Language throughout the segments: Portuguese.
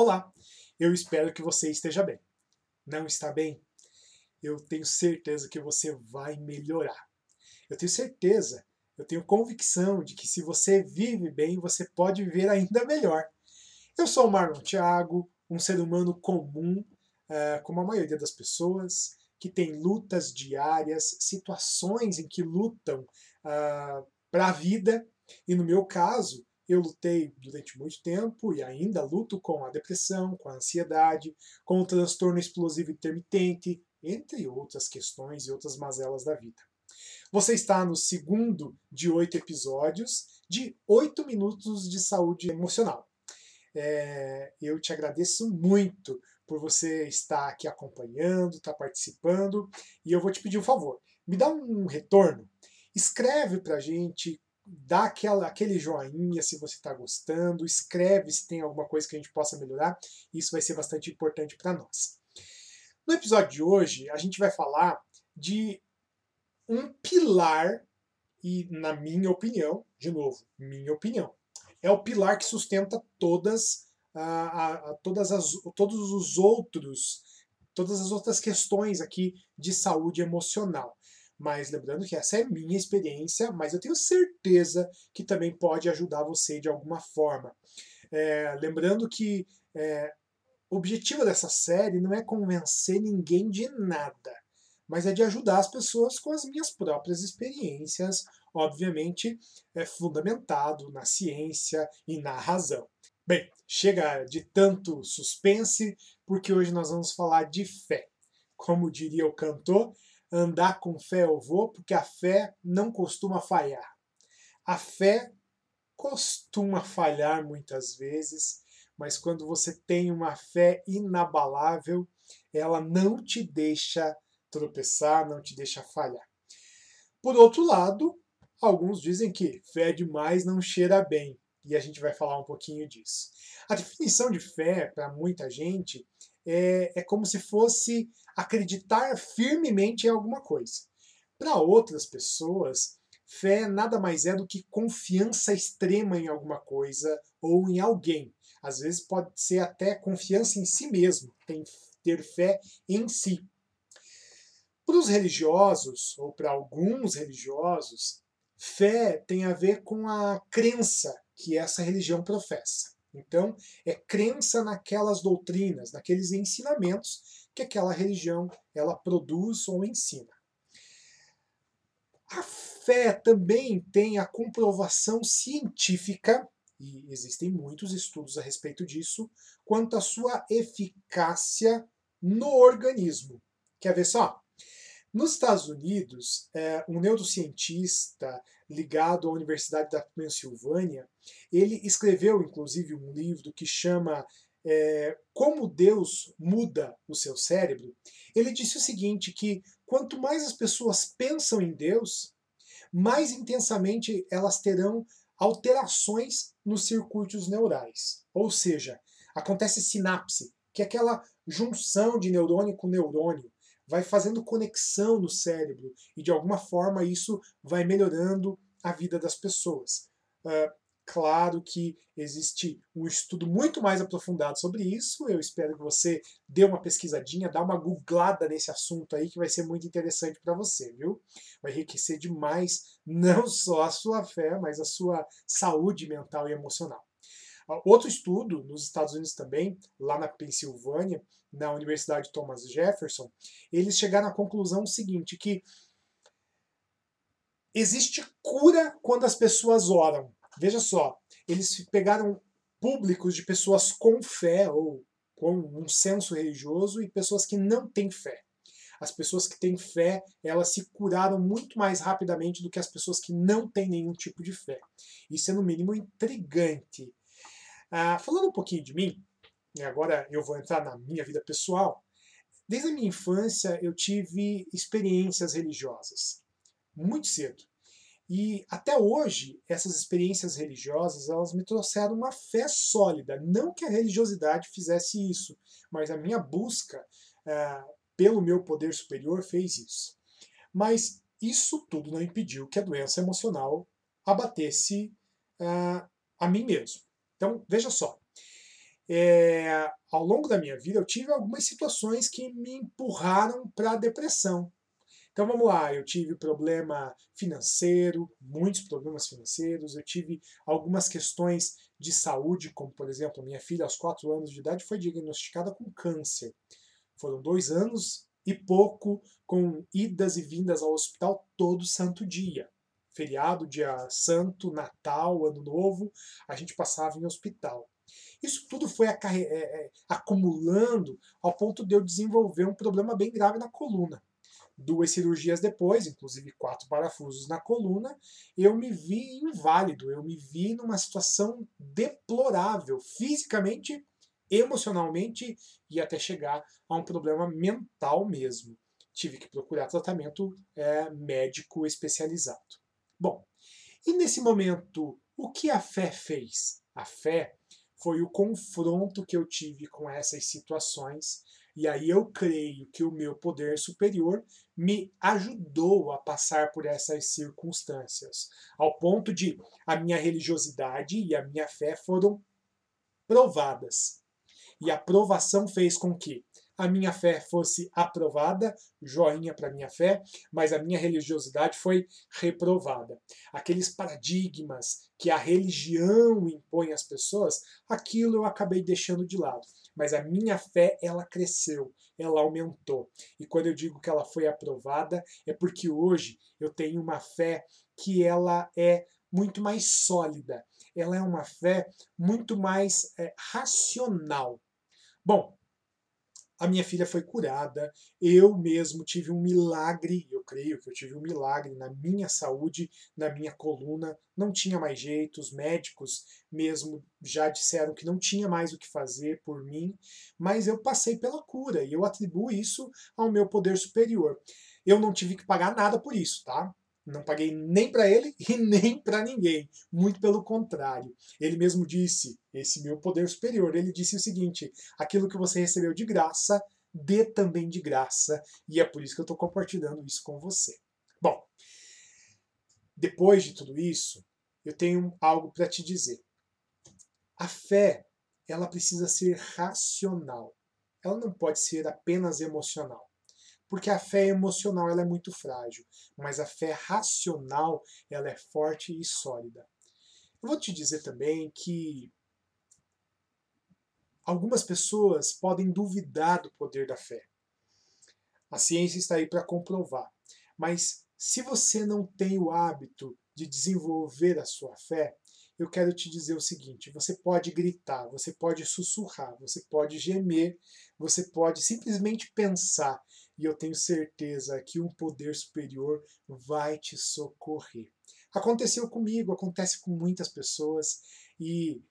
Olá, eu espero que você esteja bem. Não está bem? Eu tenho certeza que você vai melhorar. Eu tenho certeza, eu tenho convicção de que se você vive bem, você pode viver ainda melhor. Eu sou o Marlon Thiago, um ser humano comum, uh, como a maioria das pessoas, que tem lutas diárias, situações em que lutam uh, para a vida, e no meu caso, eu lutei durante muito tempo e ainda luto com a depressão, com a ansiedade, com o transtorno explosivo intermitente, entre outras questões e outras mazelas da vida. Você está no segundo de oito episódios de oito minutos de saúde emocional. É, eu te agradeço muito por você estar aqui acompanhando, estar participando, e eu vou te pedir um favor. Me dá um retorno. Escreve para a gente dá aquela, aquele joinha se você está gostando, escreve se tem alguma coisa que a gente possa melhorar, isso vai ser bastante importante para nós. No episódio de hoje, a gente vai falar de um pilar, e na minha opinião, de novo, minha opinião, é o pilar que sustenta todas, a, a, todas as, todos os outros, todas as outras questões aqui de saúde emocional. Mas lembrando que essa é minha experiência, mas eu tenho certeza que também pode ajudar você de alguma forma. É, lembrando que é, o objetivo dessa série não é convencer ninguém de nada, mas é de ajudar as pessoas com as minhas próprias experiências, obviamente é fundamentado na ciência e na razão. Bem, chega de tanto suspense, porque hoje nós vamos falar de fé. Como diria o cantor, andar com fé eu vou, porque a fé não costuma falhar. A fé costuma falhar muitas vezes, mas quando você tem uma fé inabalável, ela não te deixa tropeçar, não te deixa falhar. Por outro lado, alguns dizem que fé demais não cheira bem, e a gente vai falar um pouquinho disso. A definição de fé, para muita gente, é, é como se fosse acreditar firmemente em alguma coisa. Para outras pessoas, fé nada mais é do que confiança extrema em alguma coisa ou em alguém. Às vezes pode ser até confiança em si mesmo, tem, ter fé em si. Para os religiosos, ou para alguns religiosos, fé tem a ver com a crença que essa religião professa. Então, é crença naquelas doutrinas, naqueles ensinamentos que aquela religião ela produz ou ensina. A fé também tem a comprovação científica, e existem muitos estudos a respeito disso, quanto à sua eficácia no organismo. Quer ver só? Nos Estados Unidos, é, um neurocientista ligado à Universidade da Pensilvânia, ele escreveu inclusive um livro que chama é, Como Deus Muda o Seu Cérebro. Ele disse o seguinte: que quanto mais as pessoas pensam em Deus, mais intensamente elas terão alterações nos circuitos neurais. Ou seja, acontece sinapse, que é aquela junção de neurônio com neurônio vai fazendo conexão no cérebro e de alguma forma isso vai melhorando a vida das pessoas. Uh, claro que existe um estudo muito mais aprofundado sobre isso. Eu espero que você dê uma pesquisadinha, dá uma googlada nesse assunto aí que vai ser muito interessante para você, viu? Vai enriquecer demais não só a sua fé, mas a sua saúde mental e emocional. Outro estudo nos Estados Unidos também, lá na Pensilvânia, na Universidade Thomas Jefferson, eles chegaram à conclusão seguinte, que existe cura quando as pessoas oram. Veja só, eles pegaram públicos de pessoas com fé ou com um senso religioso e pessoas que não têm fé. As pessoas que têm fé, elas se curaram muito mais rapidamente do que as pessoas que não têm nenhum tipo de fé. Isso é, no mínimo, intrigante. Ah, falando um pouquinho de mim, e agora eu vou entrar na minha vida pessoal. Desde a minha infância eu tive experiências religiosas, muito cedo. E até hoje, essas experiências religiosas, elas me trouxeram uma fé sólida. Não que a religiosidade fizesse isso, mas a minha busca ah, pelo meu poder superior fez isso. Mas isso tudo não impediu que a doença emocional abatesse ah, a mim mesmo. Então, veja só. é, ao longo da minha vida eu tive algumas situações que me empurraram para a depressão. Então vamos lá, eu tive problema financeiro, muitos problemas financeiros, eu tive algumas questões de saúde, como por exemplo, minha filha aos 4 anos de idade foi diagnosticada com câncer. Foram dois anos e pouco com idas e vindas ao hospital todo santo dia. Feriado, dia santo, Natal, Ano Novo, a gente passava em hospital. Isso tudo foi é, é, acumulando ao ponto de eu desenvolver um problema bem grave na coluna duas cirurgias depois, inclusive quatro parafusos na coluna, eu me vi inválido, eu me vi numa situação deplorável, fisicamente, emocionalmente e até chegar a um problema mental mesmo. Tive que procurar tratamento é, médico especializado. Bom, e nesse momento, o que a fé fez? A fé foi o confronto que eu tive com essas situações e aí eu creio que o meu poder superior me ajudou a passar por essas circunstâncias, ao ponto de a minha religiosidade e a minha fé foram provadas. E a provação fez com que a minha fé fosse aprovada, joinha para minha fé, mas a minha religiosidade foi reprovada. Aqueles paradigmas que a religião impõe às pessoas, aquilo eu acabei deixando de lado. Mas a minha fé, ela cresceu, ela aumentou. E quando eu digo que ela foi aprovada, é porque hoje eu tenho uma fé que ela é muito mais sólida. Ela é uma fé muito mais é, racional. Bom, a minha filha foi curada, eu mesmo tive um milagre, eu creio que eu tive um milagre na minha saúde, na minha coluna, não tinha mais jeito, os médicos mesmo já disseram que não tinha mais o que fazer por mim, mas eu passei pela cura e eu atribuo isso ao meu poder superior. Eu não tive que pagar nada por isso, tá? Não paguei nem para ele e nem para ninguém. Muito pelo contrário. Ele mesmo disse, esse meu poder superior, ele disse o seguinte: aquilo que você recebeu de graça, dê também de graça. E é por isso que eu estou compartilhando isso com você. Bom, depois de tudo isso, eu tenho algo para te dizer. A fé, ela precisa ser racional. Ela não pode ser apenas emocional. Porque a fé emocional ela é muito frágil, mas a fé racional ela é forte e sólida. Eu vou te dizer também que algumas pessoas podem duvidar do poder da fé. A ciência está aí para comprovar. Mas se você não tem o hábito de desenvolver a sua fé, eu quero te dizer o seguinte: você pode gritar, você pode sussurrar, você pode gemer, você pode simplesmente pensar, e eu tenho certeza que um poder superior vai te socorrer. Aconteceu comigo, acontece com muitas pessoas, e,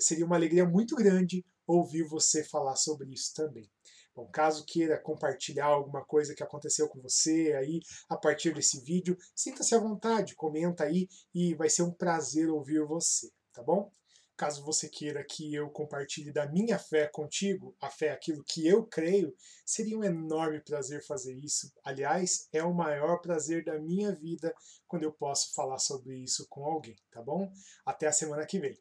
seria uma alegria muito grande ouvir você falar sobre isso também. Bom, caso queira compartilhar alguma coisa que aconteceu com você aí a partir desse vídeo, sinta-se à vontade, comenta aí e vai ser um prazer ouvir você, tá bom? Caso você queira que eu compartilhe da minha fé contigo, a fé é aquilo que eu creio, seria um enorme prazer fazer isso. Aliás, é o maior prazer da minha vida quando eu posso falar sobre isso com alguém, tá bom? Até a semana que vem.